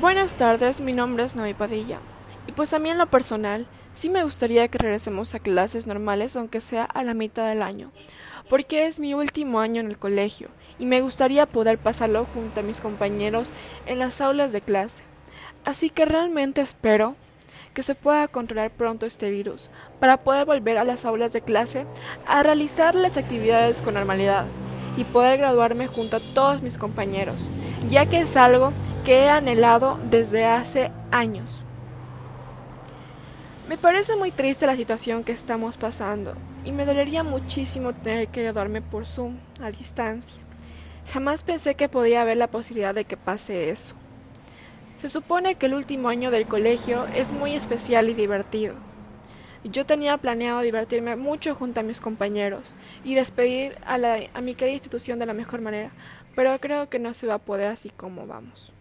Buenas tardes, mi nombre es Noé Padilla. Y pues en lo personal, sí me gustaría que regresemos a clases normales, aunque sea a la mitad del año, porque es mi último año en el colegio y me gustaría poder pasarlo junto a mis compañeros en las aulas de clase. Así que realmente espero que se pueda controlar pronto este virus para poder volver a las aulas de clase a realizar las actividades con normalidad y poder graduarme junto a todos mis compañeros, ya que es algo que he anhelado desde hace años. Me parece muy triste la situación que estamos pasando y me dolería muchísimo tener que graduarme por Zoom a distancia. Jamás pensé que podía haber la posibilidad de que pase eso. Se supone que el último año del colegio es muy especial y divertido. Yo tenía planeado divertirme mucho junto a mis compañeros y despedir a, la, a mi querida institución de la mejor manera, pero creo que no se va a poder así como vamos.